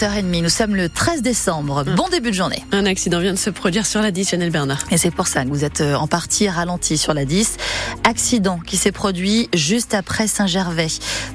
8h30, nous sommes le 13 décembre. Bon début de journée. Un accident vient de se produire sur la 10, Chanel Bernard. Et c'est pour ça que vous êtes euh, en partie ralenti sur la 10. Accident qui s'est produit juste après Saint-Gervais.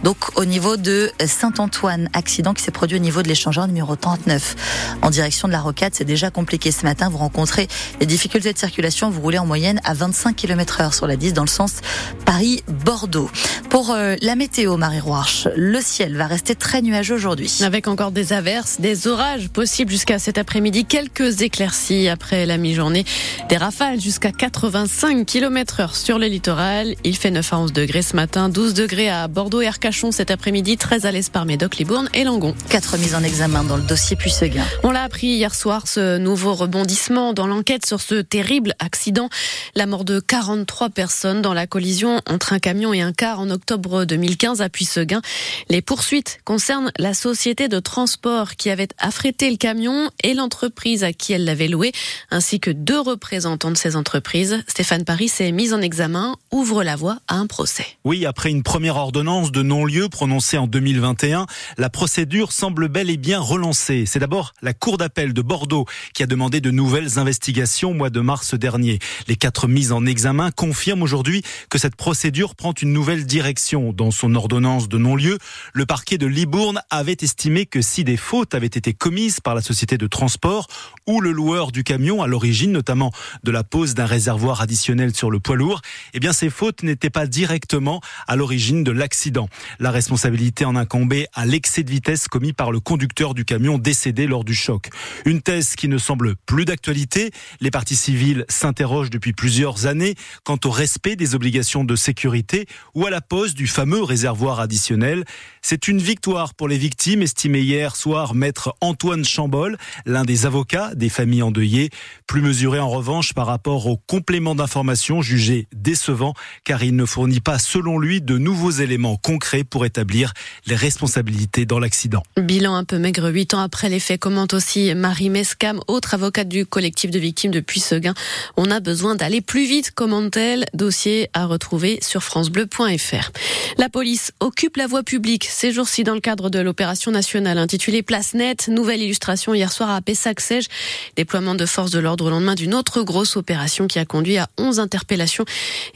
Donc au niveau de Saint-Antoine. Accident qui s'est produit au niveau de l'échangeur numéro 39. En direction de la Rocade, c'est déjà compliqué ce matin. Vous rencontrez des difficultés de circulation. Vous roulez en moyenne à 25 km heure sur la 10 dans le sens Paris-Bordeaux. Pour euh, la météo, Marie Roarch, le ciel va rester très nuageux aujourd'hui. Avec encore des averses des orages possibles jusqu'à cet après-midi, quelques éclaircies après la mi-journée, des rafales jusqu'à 85 km heure sur le littoral. Il fait 9 à 11 degrés ce matin, 12 degrés à Bordeaux et Arcachon cet après-midi, 13 à l'Espar, Médoc, Libourne et Langon. Quatre mises en examen dans le dossier Puisseguin. On l'a appris hier soir, ce nouveau rebondissement dans l'enquête sur ce terrible accident. La mort de 43 personnes dans la collision entre un camion et un car en octobre 2015 à Puisseguin. Les poursuites concernent la société de transport qui avait affrété le camion et l'entreprise à qui elle l'avait loué, ainsi que deux représentants de ces entreprises. Stéphane Paris s'est mis en examen, ouvre la voie à un procès. Oui, après une première ordonnance de non-lieu prononcée en 2021, la procédure semble bel et bien relancée. C'est d'abord la Cour d'appel de Bordeaux qui a demandé de nouvelles investigations au mois de mars dernier. Les quatre mises en examen confirment aujourd'hui que cette procédure prend une nouvelle direction. Dans son ordonnance de non-lieu, le parquet de Libourne avait estimé que si des fautes avaient été commises par la société de transport ou le loueur du camion à l'origine, notamment de la pose d'un réservoir additionnel sur le poids lourd, eh bien ces fautes n'étaient pas directement à l'origine de l'accident. La responsabilité en incombait à l'excès de vitesse commis par le conducteur du camion décédé lors du choc. Une thèse qui ne semble plus d'actualité. Les parties civiles s'interrogent depuis plusieurs années quant au respect des obligations de sécurité ou à la pose du fameux réservoir additionnel. C'est une victoire pour les victimes estimées hier soir maître Antoine Chambol, l'un des avocats des familles endeuillées, plus mesuré en revanche par rapport au complément d'information jugé décevant car il ne fournit pas selon lui de nouveaux éléments concrets pour établir les responsabilités dans l'accident. Bilan un peu maigre huit ans après les faits, commente aussi Marie Mescam, autre avocate du collectif de victimes de Puisseguin. On a besoin d'aller plus vite, commente-t-elle, dossier à retrouver sur francebleu.fr. La police occupe la voie publique ces jours-ci dans le cadre de l'opération nationale intitulée Place Nette. Nouvelle illustration hier soir à Pessac-Sège. Déploiement de forces de l'ordre au lendemain d'une autre grosse opération qui a conduit à 11 interpellations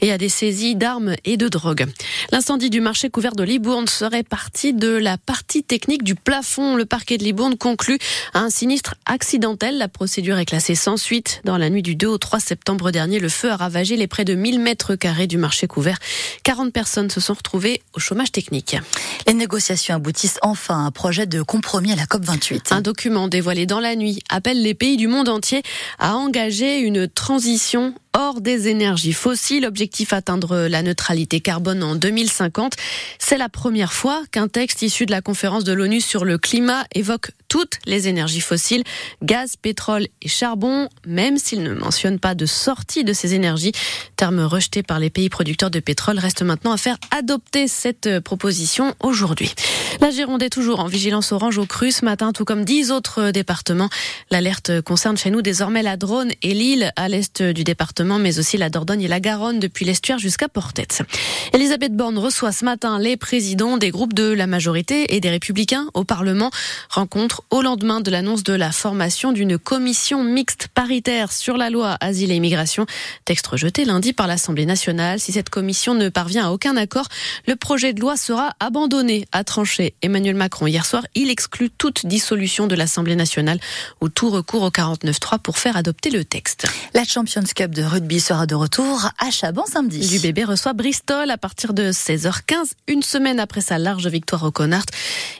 et à des saisies d'armes et de drogue. L'incendie du marché couvert de Libourne serait parti de la partie technique du plafond. Le parquet de Libourne conclut à un sinistre accidentel. La procédure est classée sans suite. Dans la nuit du 2 au 3 septembre dernier, le feu a ravagé les près de 1000 mètres carrés du marché couvert. 40 personnes se sont retrouvées au chômage technique. Les négociations aboutissent enfin à un projet de compromis à la COP28. Un document dévoilé dans la nuit appelle les pays du monde entier à engager une transition hors des énergies fossiles. Objectif atteindre la neutralité carbone en 2050. C'est la première fois qu'un texte issu de la conférence de l'ONU sur le climat évoque toutes les énergies fossiles, gaz, pétrole et charbon, même s'il ne mentionne pas de sortie de ces énergies. Terme rejeté par les pays producteurs de pétrole, reste maintenant à faire adopter cette proposition aujourd'hui. La Gironde est toujours en vigilance orange au cru ce matin, tout comme dix autres départements. L'alerte concerne chez nous désormais la Drône et l'île à l'est du département mais aussi la Dordogne et la Garonne depuis l'estuaire jusqu'à Portet. Elisabeth Borne reçoit ce matin les présidents des groupes de la majorité et des républicains au Parlement. Rencontre au lendemain de l'annonce de la formation d'une commission mixte paritaire sur la loi asile et immigration. Texte rejeté lundi par l'Assemblée nationale. Si cette commission ne parvient à aucun accord, le projet de loi sera abandonné, a tranché Emmanuel Macron hier soir. Il exclut toute dissolution de l'Assemblée nationale ou tout recours au 49.3 pour faire adopter le texte. La Champions Cup de rugby sera de retour à Chaban samedi. Du bébé reçoit Bristol à partir de 16h15, une semaine après sa large victoire au Connard.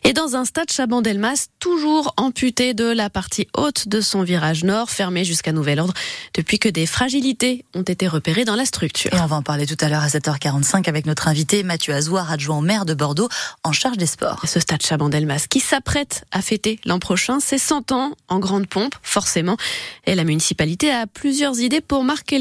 Et dans un stade Chaban-Delmas, toujours amputé de la partie haute de son virage nord, fermé jusqu'à nouvel ordre, depuis que des fragilités ont été repérées dans la structure. Et on va en parler tout à l'heure à 7h45 avec notre invité Mathieu Azoir, adjoint au maire de Bordeaux, en charge des sports. ce stade Chaban-Delmas qui s'apprête à fêter l'an prochain ses 100 ans en grande pompe, forcément. Et la municipalité a plusieurs idées pour marquer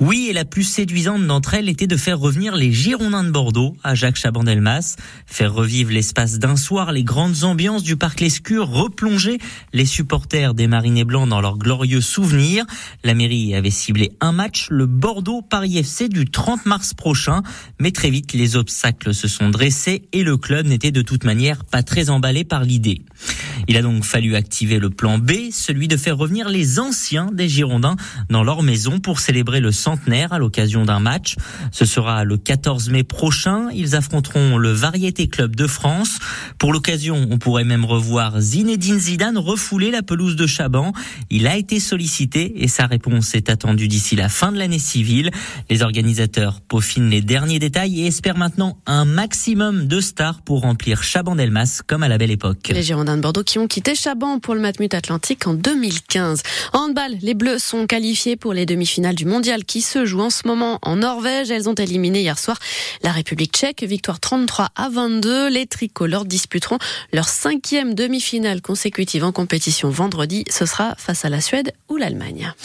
Oui, et la plus séduisante d'entre elles était de faire revenir les Girondins de Bordeaux à Jacques Chaban-Delmas. Faire revivre l'espace d'un soir, les grandes ambiances du parc Lescure, replonger les supporters des Marinés Blancs dans leurs glorieux souvenirs. La mairie avait ciblé un match, le Bordeaux-Paris FC du 30 mars prochain. Mais très vite, les obstacles se sont dressés et le club n'était de toute manière pas très emballé par l'idée. Il a donc fallu activer le plan B, celui de faire revenir les anciens des Girondins dans leur maison pour célébrer le centenaire à l'occasion d'un match. Ce sera le 14 mai prochain. Ils affronteront le Variété Club de France. Pour l'occasion, on pourrait même revoir Zinedine Zidane refouler la pelouse de Chaban. Il a été sollicité et sa réponse est attendue d'ici la fin de l'année civile. Les organisateurs peaufinent les derniers détails et espèrent maintenant un maximum de stars pour remplir Chaban-Delmas comme à la belle époque. Les Girondins de Bordeaux qui ont quitté Chaban pour le Matmut Atlantique en 2015. En handball, les Bleus sont qualifiés pour les demi-finales du mondial qui se jouent en ce moment en Norvège. Elles ont éliminé hier soir la République tchèque, victoire 33 à 22. Les tricolores disputeront leur cinquième demi-finale consécutive en compétition vendredi. Ce sera face à la Suède ou l'Allemagne.